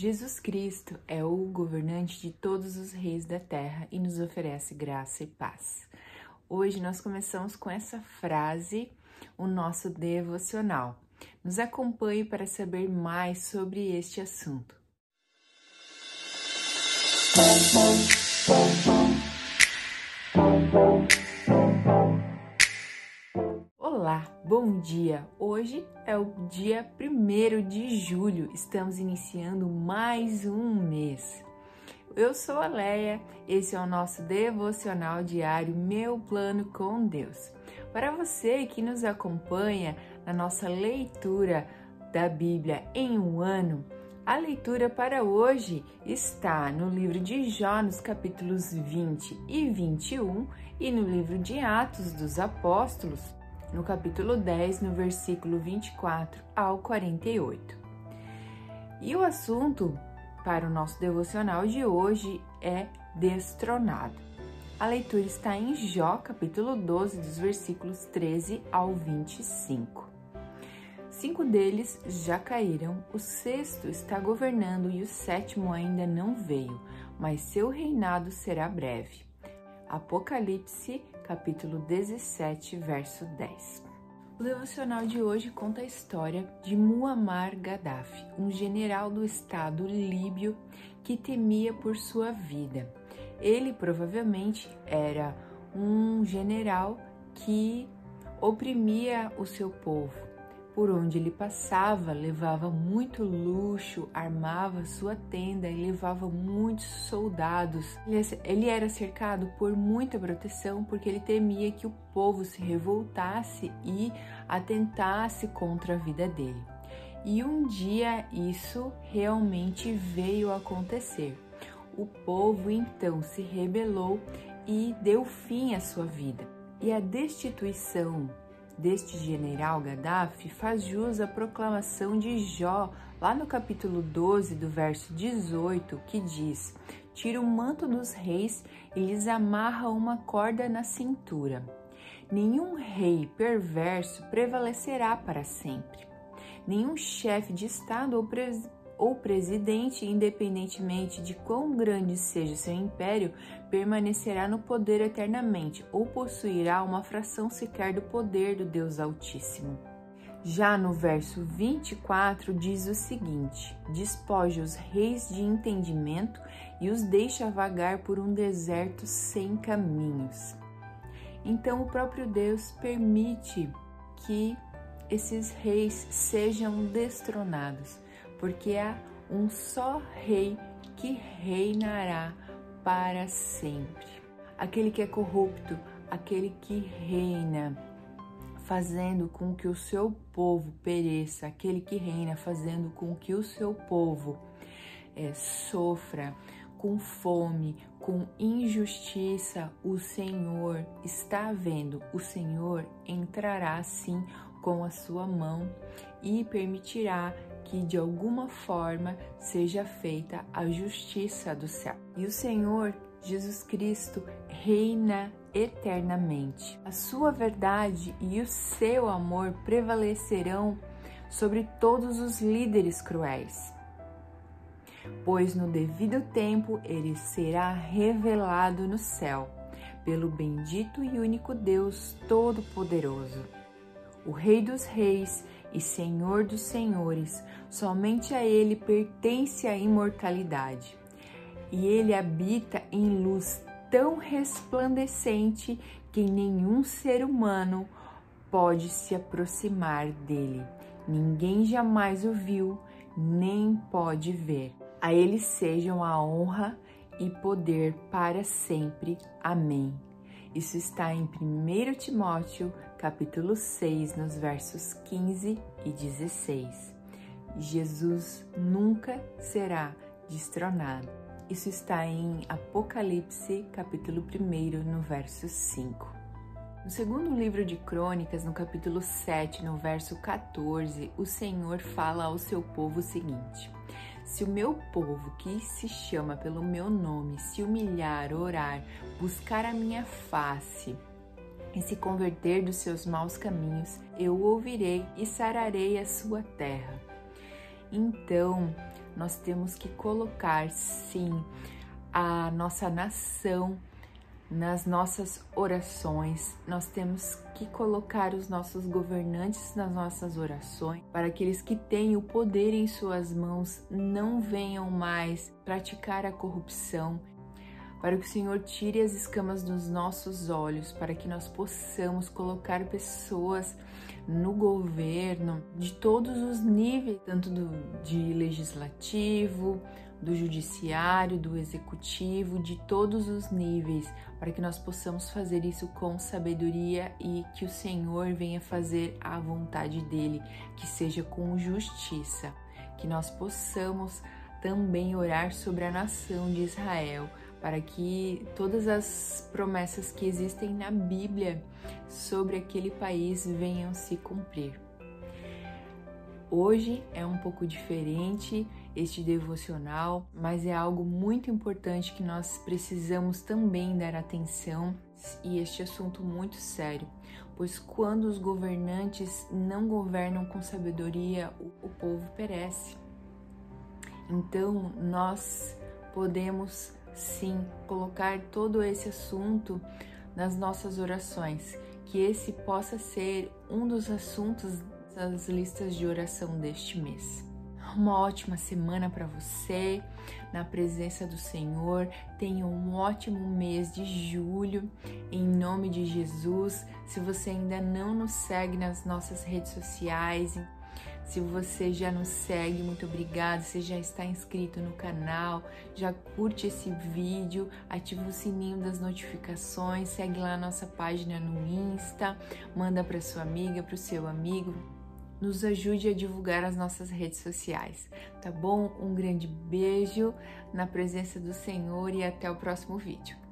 Jesus Cristo é o governante de todos os reis da terra e nos oferece graça e paz. Hoje nós começamos com essa frase, o nosso devocional. Nos acompanhe para saber mais sobre este assunto. Olá, bom dia! Hoje é o dia 1 de julho, estamos iniciando mais um mês. Eu sou a Leia, esse é o nosso devocional diário Meu Plano com Deus. Para você que nos acompanha na nossa leitura da Bíblia em um ano, a leitura para hoje está no livro de Jó, nos capítulos 20 e 21, e no livro de Atos dos Apóstolos, no capítulo 10, no versículo 24 ao 48. E o assunto para o nosso devocional de hoje é destronado. A leitura está em Jó, capítulo 12, dos versículos 13 ao 25. Cinco deles já caíram, o sexto está governando e o sétimo ainda não veio, mas seu reinado será breve. Apocalipse, capítulo 17, verso 10. O devocional de hoje conta a história de Muammar Gaddafi, um general do Estado líbio que temia por sua vida. Ele provavelmente era um general que oprimia o seu povo por onde ele passava, levava muito luxo, armava sua tenda e levava muitos soldados. Ele era cercado por muita proteção porque ele temia que o povo se revoltasse e atentasse contra a vida dele. E um dia isso realmente veio a acontecer. O povo então se rebelou e deu fim à sua vida. E a destituição deste general Gaddafi faz jus à proclamação de Jó, lá no capítulo 12, do verso 18, que diz: Tira o manto dos reis e lhes amarra uma corda na cintura. Nenhum rei perverso prevalecerá para sempre. Nenhum chefe de Estado ou ou presidente, independentemente de quão grande seja seu império, permanecerá no poder eternamente ou possuirá uma fração sequer do poder do Deus Altíssimo. Já no verso 24 diz o seguinte: Despoja os reis de entendimento e os deixa vagar por um deserto sem caminhos. Então o próprio Deus permite que esses reis sejam destronados porque há um só Rei que reinará para sempre. Aquele que é corrupto, aquele que reina, fazendo com que o seu povo pereça, aquele que reina, fazendo com que o seu povo é, sofra com fome, com injustiça, o Senhor está vendo, o Senhor entrará sim com a sua mão e permitirá que de alguma forma seja feita a justiça do céu. E o Senhor Jesus Cristo reina eternamente. A sua verdade e o seu amor prevalecerão sobre todos os líderes cruéis. Pois no devido tempo ele será revelado no céu, pelo bendito e único Deus Todo-Poderoso, o Rei dos Reis e Senhor dos Senhores, somente a Ele pertence a imortalidade. E Ele habita em luz tão resplandecente que nenhum ser humano pode se aproximar dele. Ninguém jamais o viu, nem pode ver. A Ele sejam a honra e poder para sempre. Amém. Isso está em 1 Timóteo, capítulo 6, nos versos 15 e 16. Jesus nunca será destronado. Isso está em Apocalipse, capítulo 1, no verso 5. No segundo livro de Crônicas, no capítulo 7, no verso 14, o Senhor fala ao seu povo o seguinte: se o meu povo, que se chama pelo meu nome, se humilhar, orar, buscar a minha face e se converter dos seus maus caminhos, eu ouvirei e sararei a sua terra. Então, nós temos que colocar sim a nossa nação nas nossas orações. Nós temos que colocar os nossos governantes nas nossas orações, para aqueles que têm o poder em suas mãos não venham mais praticar a corrupção, para que o Senhor tire as escamas dos nossos olhos, para que nós possamos colocar pessoas no governo de todos os níveis, tanto do, de legislativo, do judiciário, do executivo, de todos os níveis, para que nós possamos fazer isso com sabedoria e que o Senhor venha fazer a vontade dele, que seja com justiça, que nós possamos também orar sobre a nação de Israel, para que todas as promessas que existem na Bíblia sobre aquele país venham se cumprir. Hoje é um pouco diferente este devocional, mas é algo muito importante que nós precisamos também dar atenção e este assunto muito sério, pois quando os governantes não governam com sabedoria, o povo perece. Então, nós podemos sim colocar todo esse assunto nas nossas orações, que esse possa ser um dos assuntos das listas de oração deste mês. Uma ótima semana para você, na presença do Senhor. Tenha um ótimo mês de julho, em nome de Jesus. Se você ainda não nos segue nas nossas redes sociais, se você já nos segue, muito obrigado. Se já está inscrito no canal, já curte esse vídeo, ativa o sininho das notificações, segue lá a nossa página no Insta, manda para sua amiga, para o seu amigo. Nos ajude a divulgar as nossas redes sociais, tá bom? Um grande beijo na presença do Senhor e até o próximo vídeo.